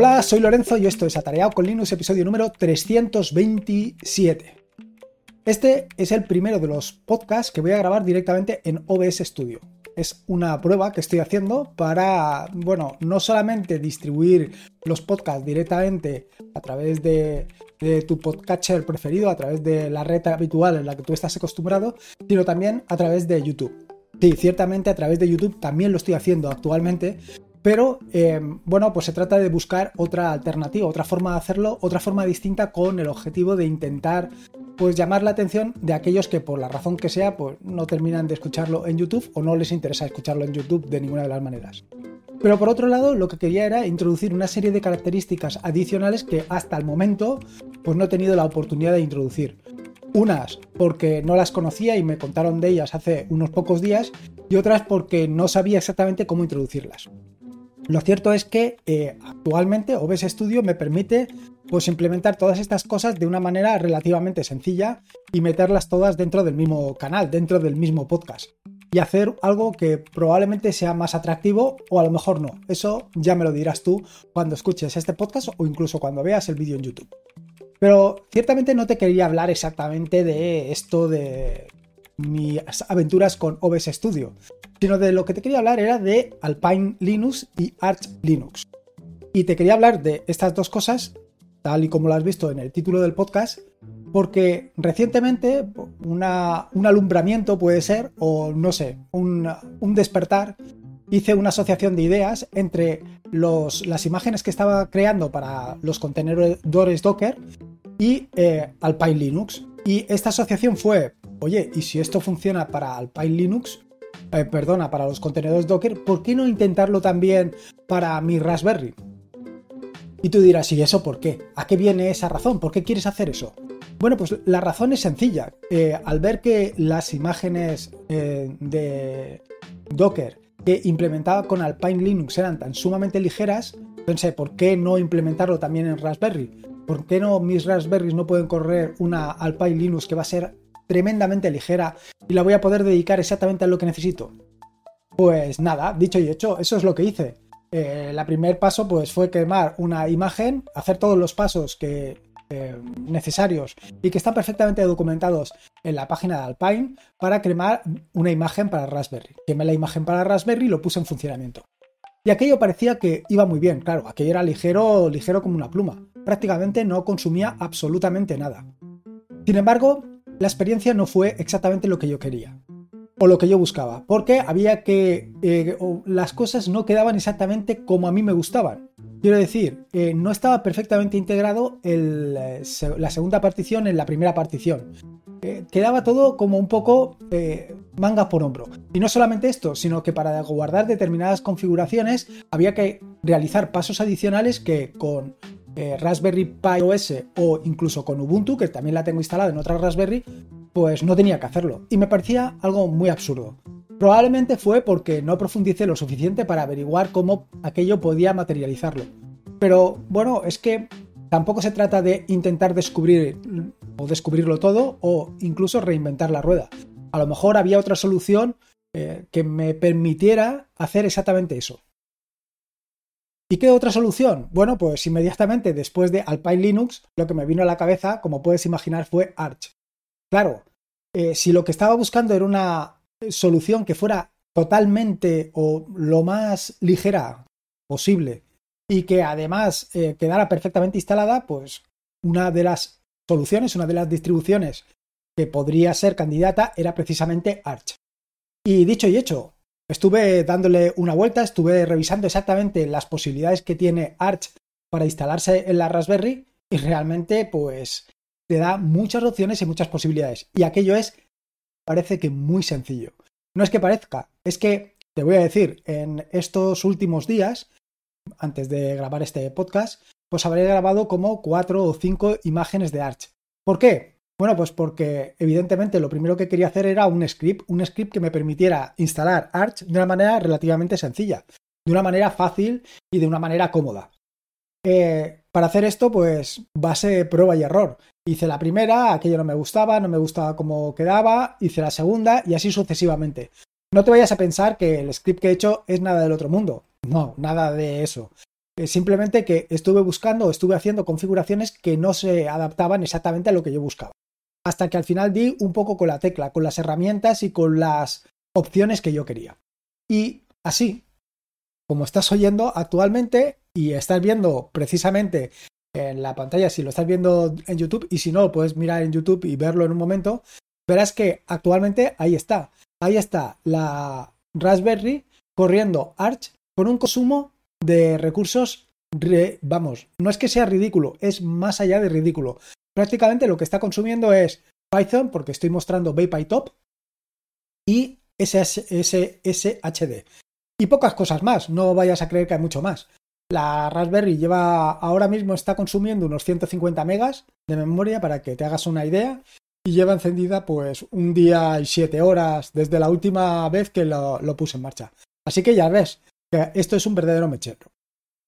Hola, soy Lorenzo y esto es Atareado con Linux, episodio número 327. Este es el primero de los podcasts que voy a grabar directamente en OBS Studio. Es una prueba que estoy haciendo para, bueno, no solamente distribuir los podcasts directamente a través de, tu podcatcher preferido, a través de la red habitual en la que tú estás acostumbrado, sino también a través de YouTube. Sí, ciertamente a través de YouTube también lo estoy haciendo actualmente, pero eh, bueno, pues se trata de buscar otra alternativa, otra forma de hacerlo, otra forma distinta con el objetivo de intentar pues llamar la atención de aquellos que por la razón que sea pues no terminan de escucharlo en YouTube o no les interesa escucharlo en YouTube de ninguna de las maneras. Pero por otro lado, lo que quería era introducir una serie de características adicionales que hasta el momento pues no he tenido la oportunidad de introducir. Unas porque no las conocía y me contaron de ellas hace unos pocos días y otras porque no sabía exactamente cómo introducirlas. Lo cierto es que eh, actualmente OBS Studio me permite pues, implementar todas estas cosas de una manera relativamente sencilla y meterlas todas dentro del mismo canal, dentro del mismo podcast. Y hacer algo que probablemente sea más atractivo o a lo mejor no. Eso ya me lo dirás tú cuando escuches este podcast o incluso cuando veas el vídeo en YouTube. Pero ciertamente no te quería hablar exactamente de esto de mis aventuras con OBS Studio, sino de lo que te quería hablar era de Alpine Linux y Arch Linux. Y te quería hablar de estas dos cosas, tal y como lo has visto en el título del podcast, porque recientemente un alumbramiento puede ser, o no sé, un, despertar, hice una asociación de ideas entre las imágenes que estaba creando para los contenedores Docker y eh, Alpine Linux. Y esta asociación fue, oye, ¿y si esto funciona para Alpine Linux? Eh, perdona, para los contenedores Docker, ¿por qué no intentarlo también para mi Raspberry? Y tú dirás, ¿y eso por qué? ¿A qué viene esa razón? ¿Por qué quieres hacer eso? Bueno, pues la razón es sencilla. Eh, al ver que las imágenes eh, de Docker que implementaba con Alpine Linux eran tan sumamente ligeras, pensé, ¿por qué no implementarlo también en Raspberry? ¿Por qué no mis Raspberries no pueden correr una Alpine Linux que va a ser tremendamente ligera y la voy a poder dedicar exactamente a lo que necesito. Pues nada, dicho y hecho, eso es lo que hice. el eh, primer paso pues fue quemar una imagen, hacer todos los pasos que, eh, necesarios y que están perfectamente documentados en la página de Alpine para cremar una imagen para Raspberry. Quemé la imagen para Raspberry y lo puse en funcionamiento. Y aquello parecía que iba muy bien, claro, aquello era ligero, ligero como una pluma. Prácticamente no consumía absolutamente nada. Sin embargo, la experiencia no fue exactamente lo que yo quería o lo que yo buscaba, porque había que eh, las cosas no quedaban exactamente como a mí me gustaban. Quiero decir, eh, no estaba perfectamente integrado eh, la segunda partición en la primera partición. quedaba todo como un poco manga por hombro. Y no solamente esto, sino que para guardar determinadas configuraciones había que realizar pasos adicionales que con Raspberry Pi OS o incluso con Ubuntu, que también la tengo instalada en otra Raspberry, pues no tenía que hacerlo. Y me parecía algo muy absurdo. Probablemente fue porque no profundicé lo suficiente para averiguar cómo aquello podía materializarlo. Pero bueno, es que tampoco se trata de intentar descubrir o descubrirlo todo o incluso reinventar la rueda. A lo mejor había otra solución eh, que me permitiera hacer exactamente eso. ¿Y qué otra solución? Bueno, pues inmediatamente después de Alpine Linux, lo que me vino a la cabeza, como puedes imaginar, fue Arch. Claro, eh, si lo que estaba buscando era una solución que fuera totalmente o lo más ligera posible y que además eh, quedara perfectamente instalada, pues una de las soluciones, una de las distribuciones que podría ser candidata era precisamente Arch. Y dicho y hecho, Estuve dándole una vuelta, estuve revisando exactamente las posibilidades que tiene Arch para instalarse en la Raspberry y realmente pues te da muchas opciones y muchas posibilidades. Y aquello es, parece que muy sencillo. No es que parezca, es que te voy a decir, en estos últimos días, antes de grabar este podcast, pues habré grabado como cuatro o cinco imágenes de Arch. ¿Por qué? Bueno, pues porque evidentemente lo primero que quería hacer era un script, un script que me permitiera instalar Arch de una manera relativamente sencilla, de una manera fácil y de una manera cómoda. Eh, para hacer esto, pues base prueba y error. Hice la primera, aquello no me gustaba, no me gustaba cómo quedaba, hice la segunda y así sucesivamente. No te vayas a pensar que el script que he hecho es nada del otro mundo. No, nada de eso. simplemente que estuve buscando, estuve haciendo configuraciones que no se adaptaban exactamente a lo que yo buscaba. Hasta que al final di un poco con la tecla, con las herramientas y con las opciones que yo quería. Y así, como estás oyendo actualmente y estás viendo precisamente en la pantalla, si lo estás viendo en YouTube y si no, puedes mirar en YouTube y verlo en un momento, verás que actualmente ahí está. Ahí está la Raspberry corriendo Arch con un consumo de recursos, vamos, no es que sea ridículo, es más allá de ridículo. Prácticamente lo que está consumiendo es Python, porque estoy mostrando BayPyTop, y SSHD. Y pocas cosas más, no vayas a creer que hay mucho más. La Raspberry lleva ahora mismo está consumiendo unos 150 megas de memoria para que te hagas una idea y lleva encendida pues un día y siete horas desde la última vez que lo, lo puse en marcha. Así que ya ves que esto es un verdadero mechero.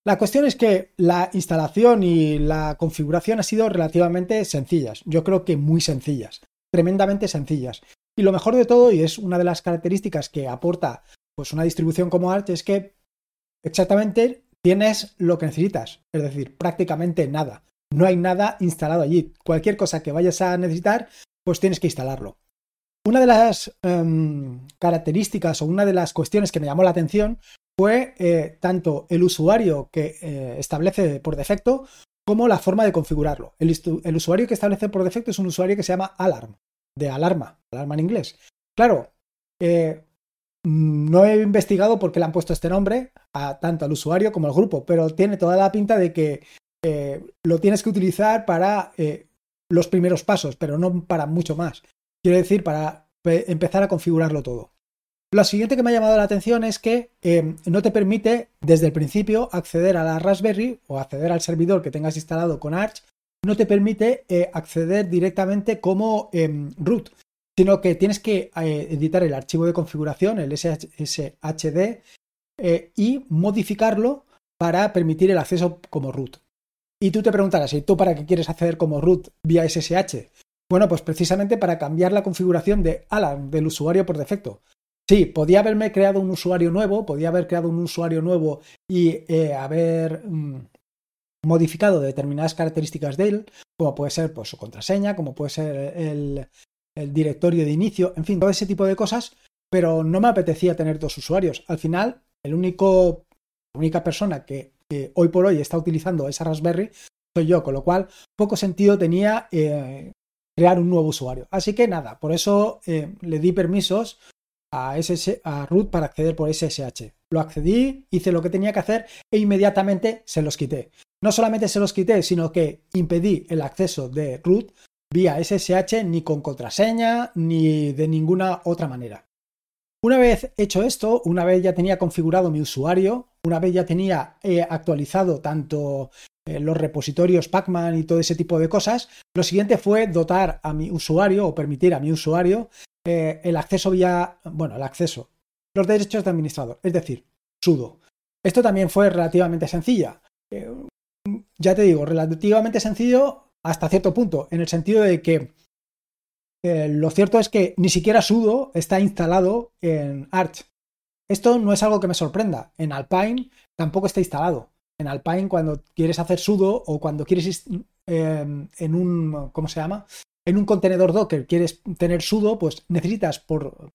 La cuestión es que la instalación y la configuración ha sido relativamente sencillas. Yo creo que muy sencillas, tremendamente sencillas. Y lo mejor de todo, y es una de las características que aporta pues una distribución como Arch, es que exactamente tienes lo que necesitas, es decir, prácticamente nada. No hay nada instalado allí. Cualquier cosa que vayas a necesitar, pues tienes que instalarlo. Una de las em, características o una de las cuestiones que me llamó la atención fue eh, tanto el usuario que eh, establece por defecto como la forma de configurarlo. El, usuario que establece por defecto es un usuario que se llama Alarm, de alarma, alarma en inglés. Claro, eh, no he investigado por qué le han puesto este nombre a tanto al usuario como al grupo, pero tiene toda la pinta de que lo tienes que utilizar para los primeros pasos, pero no para mucho más. Quiero decir, para empezar a configurarlo todo. Lo siguiente que me ha llamado la atención es que em, no te permite desde el principio acceder a la Raspberry o acceder al servidor que tengas instalado con Arch, no te permite eh, acceder directamente como em, root, sino que tienes que editar el archivo de configuración, el SHD, y modificarlo para permitir el acceso como root. Y tú te preguntarás, ¿y tú para qué quieres acceder como root vía SSH? Bueno, pues precisamente para cambiar la configuración de Alan, del usuario por defecto. Sí, podía haberme creado un usuario nuevo, podía haber creado un usuario nuevo y eh, haber mm, modificado determinadas características de él, como puede ser pues, su contraseña, como puede ser el, directorio de inicio, en fin, todo ese tipo de cosas, pero no me apetecía tener dos usuarios. Al final, el único, la única persona que hoy por hoy está utilizando esa Raspberry soy yo, con lo cual poco sentido tenía eh, crear un nuevo usuario. Así que nada, por eso eh, le di permisos a, root para acceder por SSH. Lo accedí, hice lo que tenía que hacer e inmediatamente se los quité. No solamente se los quité, sino que impedí el acceso de root vía SSH ni con contraseña ni de ninguna otra manera. Una vez hecho esto, una vez ya tenía configurado mi usuario, una vez ya tenía eh, actualizado tanto eh, los repositorios Pacman y todo ese tipo de cosas, lo siguiente fue dotar a mi usuario o permitir a mi usuario eh, el acceso vía, bueno, el acceso, los derechos de administrador, es decir, sudo. Esto también fue relativamente sencilla. ya te digo, relativamente sencillo hasta cierto punto, en el sentido de que eh, lo cierto es que ni siquiera sudo está instalado en Arch. Esto no es algo que me sorprenda. En Alpine tampoco está instalado. En Alpine, cuando quieres hacer sudo o cuando quieres en un, ¿cómo se llama? En un contenedor Docker quieres tener sudo, pues necesitas por,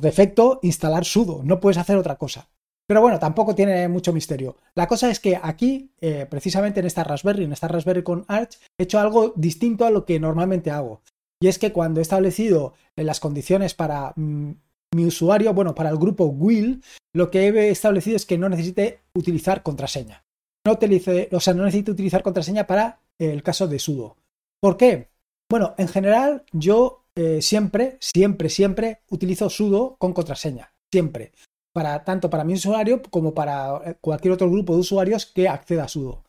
defecto instalar sudo. No puedes hacer otra cosa. Pero bueno, tampoco tiene mucho misterio. La cosa es que aquí, eh, precisamente en esta Raspberry, en esta Raspberry con Arch, he hecho algo distinto a lo que normalmente hago. Y es que cuando he establecido las condiciones para mm, mi usuario, bueno, para el grupo Will, lo que he establecido es que no necesite utilizar contraseña. No utilice, o sea, no necesito utilizar contraseña para el caso de sudo. ¿Por qué? Bueno, en general yo eh, siempre, siempre, siempre utilizo sudo con contraseña. Siempre para, tanto para mi usuario como para eh, cualquier otro grupo de usuarios que acceda a sudo.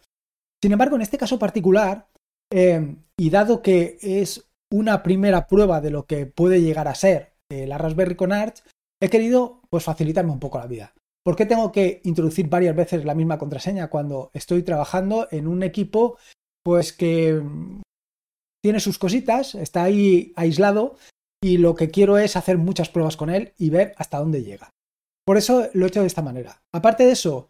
Sin embargo, en este caso particular, em, y dado que es una primera prueba de lo que puede llegar a ser eh, la Raspberry con Arch, he querido pues facilitarme un poco la vida. ¿Por qué tengo que introducir varias veces la misma contraseña cuando estoy trabajando en un equipo pues que tiene sus cositas, está ahí aislado y lo que quiero es hacer muchas pruebas con él y ver hasta dónde llega? Por eso lo he hecho de esta manera. Aparte de eso,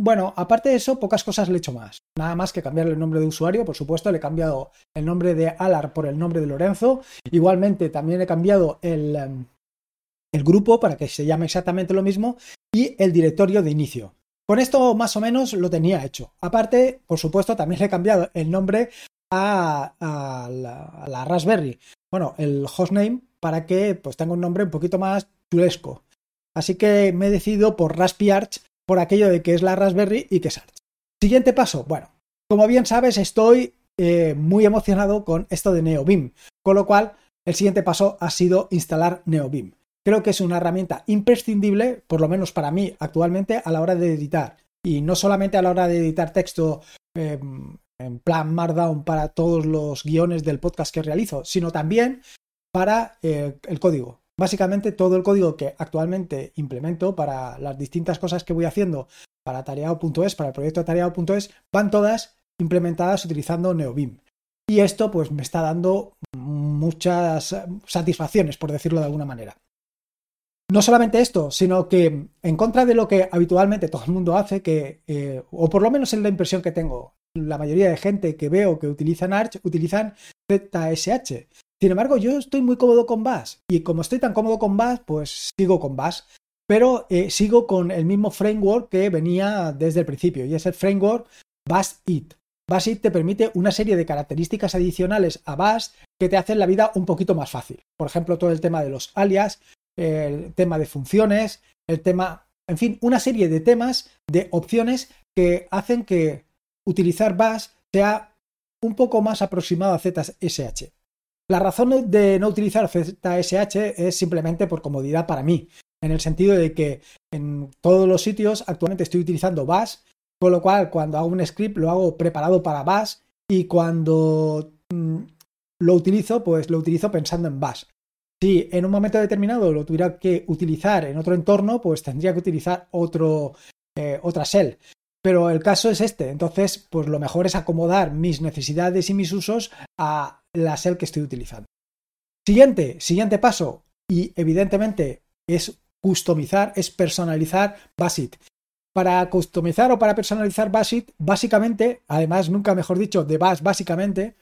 bueno, aparte de eso, pocas cosas le he hecho más. Nada más que cambiarle el nombre de usuario, por supuesto, le he cambiado el nombre de Alar por el nombre de Lorenzo. Igualmente, también he cambiado el, em, el grupo para que se llame exactamente lo mismo y el directorio de inicio. Con esto más o menos lo tenía hecho. Aparte, por supuesto, también le he cambiado el nombre a, la, Raspberry. Bueno, el hostname para que pues tenga un nombre un poquito más chulesco. Así que me he decidido por Raspi Arch por aquello de que es la Raspberry y que es Arch. Siguiente paso. Bueno, como bien sabes, estoy eh, muy emocionado con esto de NeoBeam, con lo cual el siguiente paso ha sido instalar NeoBeam. Creo que es una herramienta imprescindible, por lo menos para mí actualmente, a la hora de editar. Y no solamente a la hora de editar texto em, en plan Markdown para todos los guiones del podcast que realizo, sino también para eh, el código. Básicamente todo el código que actualmente implemento para las distintas cosas que voy haciendo para tareao.es, para el proyecto tareao.es, van todas implementadas utilizando NeoBeam. Y esto pues me está dando muchas satisfacciones, por decirlo de alguna manera. No solamente esto, sino que en contra de lo que habitualmente todo el mundo hace, que, eh, o por lo menos es la impresión que tengo, la mayoría de gente que veo que utilizan Arch utilizan ZSH. Sin embargo, yo estoy muy cómodo con Bash y como estoy tan cómodo con Bash, pues sigo con Bash, pero eh, sigo con el mismo framework que venía desde el principio y es el framework BashIt. BashIt te permite una serie de características adicionales a Bash que te hacen la vida un poquito más fácil. Por ejemplo, todo el tema de los alias, el tema de funciones, el tema, en fin, una serie de temas, de opciones que hacen que utilizar Bash sea un poco más aproximado a ZSH. La razón de no utilizar ZSH es simplemente por comodidad para mí, en el sentido de que en todos los sitios actualmente estoy utilizando Bash, con lo cual cuando hago un script lo hago preparado para Bash y cuando mm, lo utilizo, pues lo utilizo pensando en Bash. Si en un momento determinado lo tuviera que utilizar en otro entorno, pues tendría que utilizar otro, eh, otra shell. Pero el caso es este, entonces pues lo mejor es acomodar mis necesidades y mis usos a la shell que estoy utilizando. Siguiente, siguiente paso, y evidentemente es customizar, es personalizar Basit. Para customizar o para personalizar Basit, básicamente, además nunca mejor dicho, de Bash básicamente,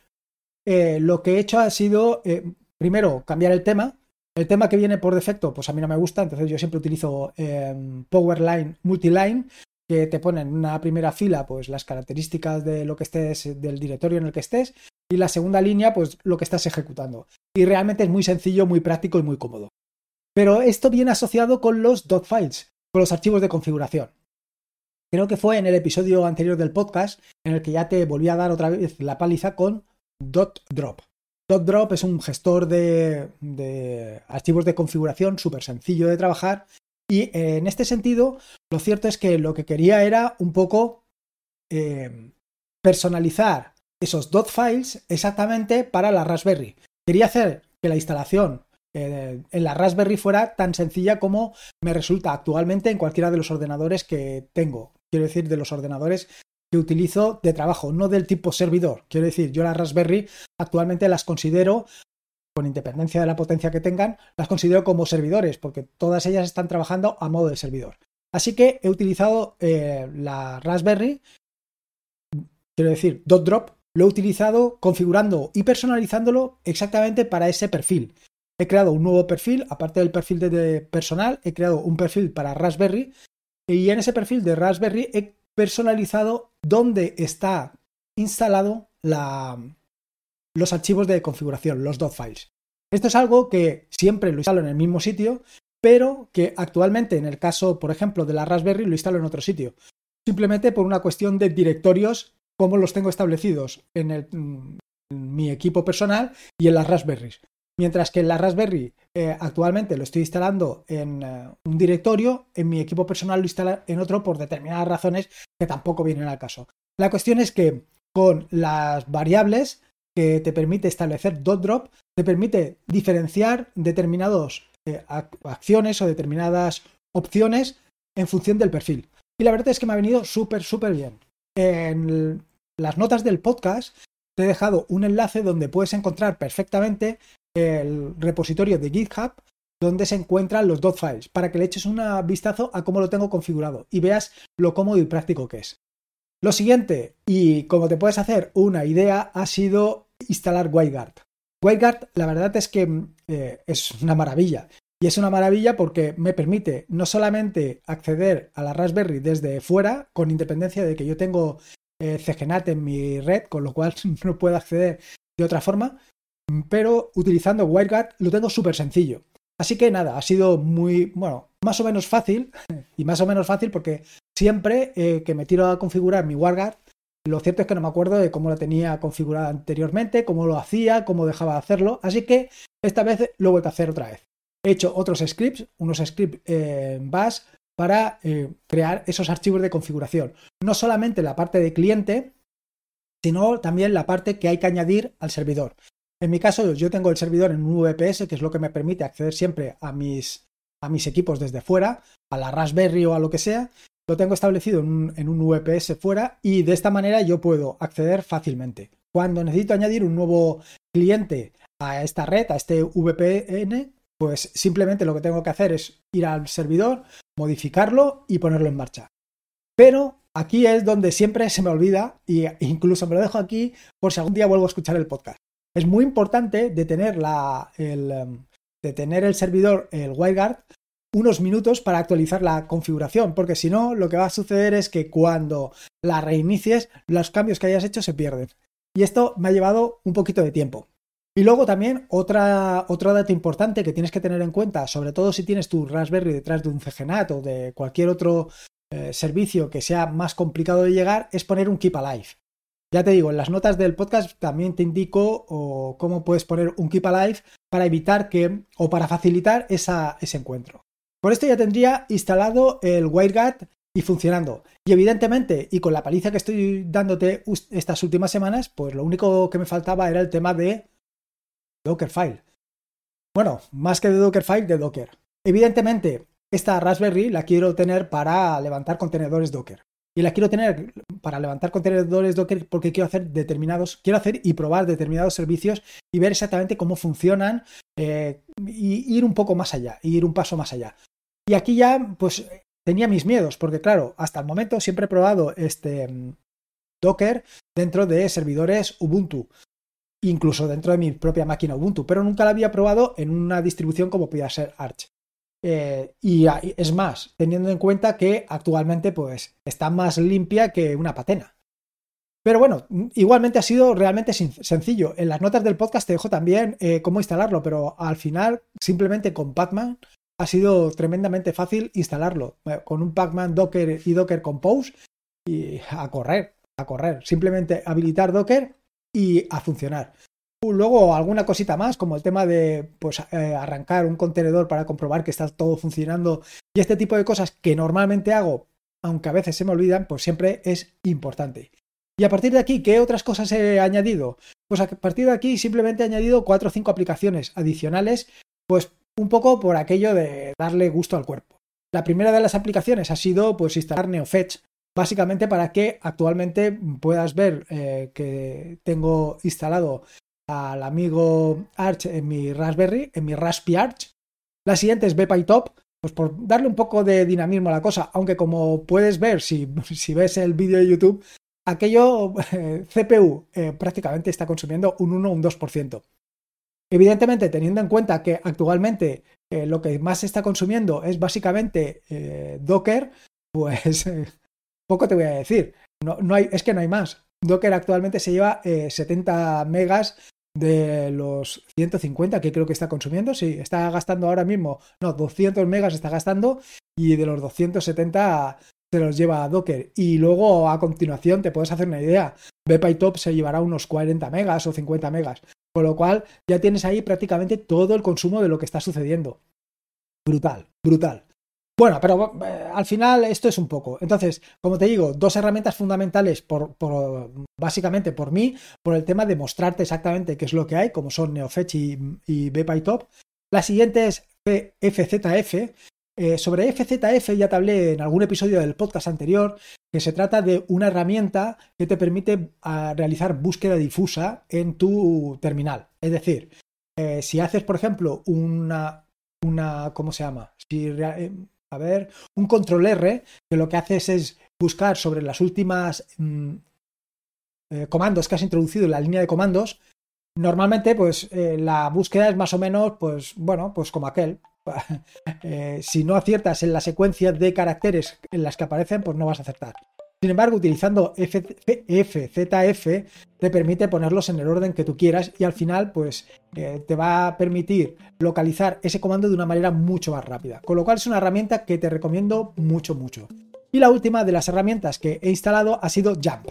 eh, lo que he hecho ha sido, eh, primero, cambiar el tema. El tema que viene por defecto, pues a mí no me gusta, entonces yo siempre utilizo eh, Powerline Multiline, que te ponen en una primera fila pues las características de lo que estés, del directorio en el que estés, y la segunda línea pues lo que estás ejecutando. Y realmente es muy sencillo, muy práctico y muy cómodo. Pero esto viene asociado con los dot files, con los archivos de configuración. Creo que fue en el episodio anterior del podcast en el que ya te volví a dar otra vez la paliza con dot drop. Dot drop es un gestor de, de archivos de configuración súper sencillo de trabajar y en este sentido, lo cierto es que lo que quería era un poco eh, personalizar esos dot files exactamente para la Raspberry. Quería hacer que la instalación eh, en la Raspberry fuera tan sencilla como me resulta actualmente en cualquiera de los ordenadores que tengo. Quiero decir, de los ordenadores que utilizo de trabajo, no del tipo servidor. Quiero decir, yo la Raspberry actualmente las considero con independencia de la potencia que tengan, las considero como servidores, porque todas ellas están trabajando a modo de servidor. Así que he utilizado eh, la Raspberry, quiero decir, .drop, lo he utilizado configurando y personalizándolo exactamente para ese perfil. He creado un nuevo perfil, aparte del perfil de personal, he creado un perfil para Raspberry y en ese perfil de Raspberry he personalizado dónde está instalado la, los archivos de configuración, los dot files. Esto es algo que siempre lo instalo en el mismo sitio, pero que actualmente en el caso, por ejemplo, de la Raspberry lo instalo en otro sitio. Simplemente por una cuestión de directorios, como los tengo establecidos en, mm, mi equipo personal y en las Raspberries. Mientras que en la Raspberry eh, actualmente lo estoy instalando en eh, un directorio, en mi equipo personal lo instala en otro por determinadas razones que tampoco vienen al caso. La cuestión es que con las variables que te permite establecer dot drop, te permite diferenciar determinadas eh, acciones o determinadas opciones en función del perfil. Y la verdad es que me ha venido súper, súper bien. En las notas del podcast te he dejado un enlace donde puedes encontrar perfectamente el repositorio de GitHub donde se encuentran los dot files, para que le eches un vistazo a cómo lo tengo configurado y veas lo cómodo y práctico que es. Lo siguiente, y como te puedes hacer una idea, ha sido instalar WireGuard. WireGuard, la verdad es que eh, es una maravilla. Y es una maravilla porque me permite no solamente acceder a la Raspberry desde fuera, con independencia de que yo tengo eh, CGNAT en mi red, con lo cual no puedo acceder de otra forma, pero utilizando WireGuard lo tengo súper sencillo. Así que nada, ha sido muy, bueno, más o menos fácil, y más o menos fácil porque siempre eh, que me tiro a configurar mi WireGuard, lo cierto es que no me acuerdo de cómo lo tenía configurado anteriormente, cómo lo hacía, cómo dejaba de hacerlo, así que esta vez lo he vuelto a hacer otra vez. He hecho otros scripts, unos scripts en Bash para eh, crear esos archivos de configuración. No solamente la parte de cliente, sino también la parte que hay que añadir al servidor. En mi caso, yo tengo el servidor en un VPS, que es lo que me permite acceder siempre a mis, a mis equipos desde fuera, a la Raspberry o a lo que sea. Lo tengo establecido en un, en VPS fuera y de esta manera yo puedo acceder fácilmente. Cuando necesito añadir un nuevo cliente a esta red, a este VPN, pues simplemente lo que tengo que hacer es ir al servidor, modificarlo y ponerlo en marcha. Pero aquí es donde siempre se me olvida e incluso me lo dejo aquí por si algún día vuelvo a escuchar el podcast. Es muy importante detener, el, em, el servidor, el WireGuard, unos minutos para actualizar la configuración, porque si no, lo que va a suceder es que cuando la reinicies, los cambios que hayas hecho se pierden. Y esto me ha llevado un poquito de tiempo. Y luego también otra, otro dato importante que tienes que tener en cuenta, sobre todo si tienes tu Raspberry detrás de un CGNAT o de cualquier otro eh, servicio que sea más complicado de llegar, es poner un Keep Alive. Ya te digo, en las notas del podcast también te indico cómo puedes poner un Keep Alive para evitar que o para facilitar ese encuentro. Por esto ya tendría instalado el WireGuard y funcionando. Y evidentemente, y con la paliza que estoy dándote estas últimas semanas, pues lo único que me faltaba era el tema de Dockerfile. Bueno, más que de Dockerfile, de Docker. Evidentemente, esta Raspberry la quiero tener para levantar contenedores Docker. Y la quiero tener para levantar contenedores Docker porque quiero hacer determinados, quiero hacer y probar determinados servicios y ver exactamente cómo funcionan eh, y ir un poco más allá, ir un paso más allá. Y aquí ya, pues, tenía mis miedos, porque claro, hasta el momento siempre he probado este mm, Docker dentro de servidores Ubuntu incluso dentro de mi propia máquina Ubuntu, pero nunca la había probado en una distribución como podía ser Arch. Eh, y es más, teniendo en cuenta que actualmente pues está más limpia que una patena. Pero bueno, igualmente ha sido realmente sencillo. En las notas del podcast te dejo también eh, cómo instalarlo, pero al final simplemente con Pacman ha sido tremendamente fácil instalarlo. Eh, con un Pacman Docker y Docker Compose y a correr, a correr. Simplemente habilitar Docker y a funcionar. Luego alguna cosita más, como el tema de pues, eh, arrancar un contenedor para comprobar que está todo funcionando y este tipo de cosas que normalmente hago, aunque a veces se me olvidan, pues siempre es importante. Y a partir de aquí, ¿qué otras cosas he añadido? Pues a partir de aquí simplemente he añadido cuatro o cinco aplicaciones adicionales, pues un poco por aquello de darle gusto al cuerpo. La primera de las aplicaciones ha sido pues instalar NeoFetch, básicamente para que actualmente puedas ver eh, que tengo instalado al amigo Arch en mi Raspberry, en mi Raspi Arch. La siguiente es BPyTop, pues por darle un poco de dinamismo a la cosa, aunque como puedes ver si, ves el vídeo de YouTube, aquello eh, CPU eh, prácticamente está consumiendo un 1 o un 2%. Evidentemente, teniendo en cuenta que actualmente lo que más se está consumiendo es básicamente Docker, pues poco te voy a decir. No, no hay, es que no hay más. Docker actualmente se lleva 70 eh, megas de los 150 que creo que está consumiendo. Sí, está gastando ahora mismo, no, 200 megas está gastando y de los 270 se los lleva a Docker. Y luego a continuación te puedes hacer una idea. BPyTop se llevará unos 40 megas o 50 megas. Con lo cual ya tienes ahí prácticamente todo el consumo de lo que está sucediendo. Brutal, brutal. Bueno, pero eh, al final esto es un poco. Entonces, como te digo, dos herramientas fundamentales por, básicamente por mí, por el tema de mostrarte exactamente qué es lo que hay, como son NeoFetch y, y BPyTop. La siguiente es FZF. Eh, sobre FZF ya te hablé en algún episodio del podcast anterior, que se trata de una herramienta que te permite ah, realizar búsqueda difusa en tu terminal. Es decir, eh, si haces, por ejemplo, una, una, ¿cómo se llama? Si, eh, a ver, un control R, que lo que haces es buscar sobre las últimas mm, comandos que has introducido en la línea de comandos, normalmente pues eh, la búsqueda es más o menos, pues bueno, pues como aquel. si no aciertas en la secuencia de caracteres en las que aparecen, pues no vas a acertar. Sin embargo, utilizando FZF te permite ponerlos en el orden que tú quieras y al final pues eh, te va a permitir localizar ese comando de una manera mucho más rápida. Con lo cual es una herramienta que te recomiendo mucho, mucho. Y la última de las herramientas que he instalado ha sido Jump.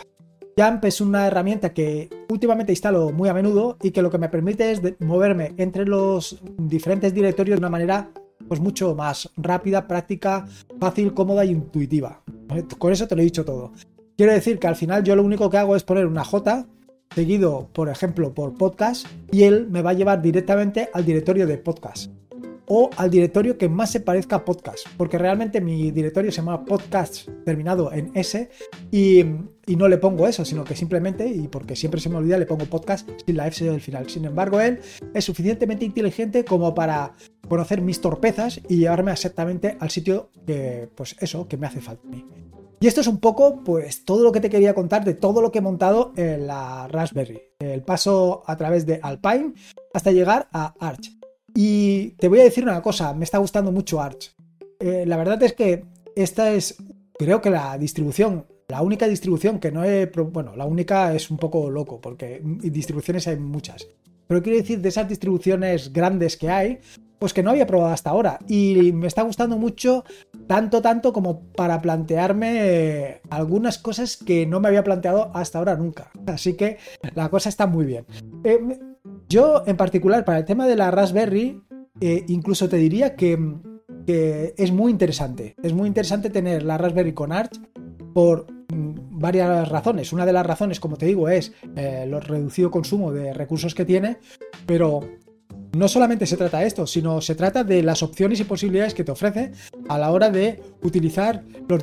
Jump es una herramienta que últimamente instalo muy a menudo y que lo que me permite es moverme entre los diferentes directorios de una manera pues mucho más rápida, práctica, fácil, cómoda e intuitiva. Con eso te lo he dicho todo. Quiero decir que al final yo lo único que hago es poner una J seguido, por ejemplo, por podcast y él me va a llevar directamente al directorio de podcast o al directorio que más se parezca a podcast, porque realmente mi directorio se llama podcast terminado en S y, no le pongo eso, sino que simplemente, y porque siempre se me olvida, le pongo podcast sin la F del final. Sin embargo, él es suficientemente inteligente como para conocer mis torpezas y llevarme exactamente al sitio que, pues eso, que me hace falta a mí. Y esto es un poco, pues, todo lo que te quería contar de todo lo que he montado en la Raspberry. El paso a través de Alpine hasta llegar a Arch. Y te voy a decir una cosa, me está gustando mucho Arch. Eh, la verdad es que esta es, creo que la distribución, la única distribución que no he, bueno, la única es un poco loco, porque distribuciones hay muchas. Pero quiero decir, de esas distribuciones grandes que hay, pues que no había probado hasta ahora. Y me está gustando mucho, tanto, tanto como para plantearme eh, algunas cosas que no me había planteado hasta ahora nunca. Así que la cosa está muy bien. Eh, yo, en particular, para el tema de la Raspberry, eh, incluso te diría que, es muy interesante. Es muy interesante tener la Raspberry con Arch por mm, varias razones. Una de las razones, como te digo, es el eh, reducido consumo de recursos que tiene, pero no solamente se trata de esto, sino se trata de las opciones y posibilidades que te ofrece a la hora de utilizar los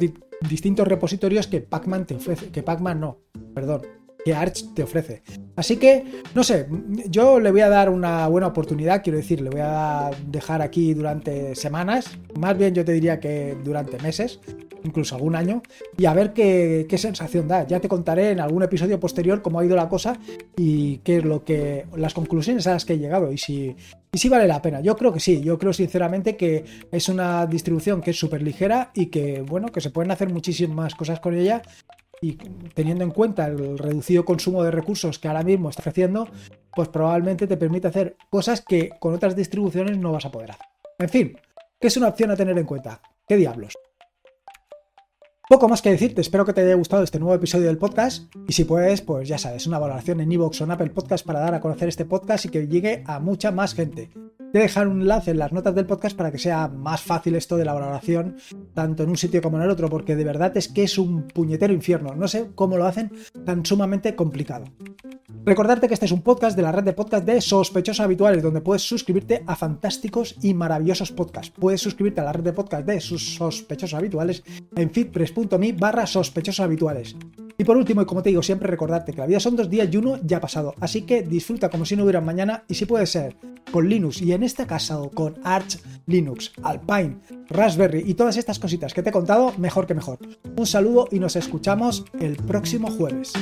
distintos repositorios que Pacman te ofrece, que Pacman no, perdón, que Arch te ofrece. Así que, no sé, yo le voy a dar una buena oportunidad, quiero decir, le voy a dejar aquí durante semanas, más bien yo te diría que durante meses, incluso algún año, y a ver qué, sensación da. Ya te contaré en algún episodio posterior cómo ha ido la cosa y qué es lo que, las conclusiones a las que he llegado y si, y si vale la pena. Yo creo que sí, yo creo sinceramente que es una distribución que es súper ligera y que, bueno, que se pueden hacer muchísimas cosas con ella y teniendo en cuenta el reducido consumo de recursos que ahora mismo está ofreciendo, pues probablemente te permite hacer cosas que con otras distribuciones no vas a poder hacer. En fin, que es una opción a tener en cuenta. ¿Qué diablos? Poco más que decirte, espero que te haya gustado este nuevo episodio del podcast y si puedes, pues ya sabes, una valoración en iVoox o en Apple Podcast para dar a conocer este podcast y que llegue a mucha más gente. Te dejar un enlace en las notas del podcast para que sea más fácil esto de la valoración, tanto en un sitio como en el otro, porque de verdad es que es un puñetero infierno. No sé cómo lo hacen tan sumamente complicado. Recordarte que este es un podcast de la red de podcast de sospechosos habituales, donde puedes suscribirte a fantásticos y maravillosos podcasts. Puedes suscribirte a la red de podcast de sus sospechosos habituales en feedpress.me barra sospechosos habituales. Y por último, y como te digo siempre, recordarte que la vida son dos días y uno ya ha pasado, así que disfruta como si no hubiera mañana y si puede ser con Linux y en este caso con Arch Linux, Alpine, Raspberry y todas estas cositas que te he contado, mejor que mejor. Un saludo y nos escuchamos el próximo jueves.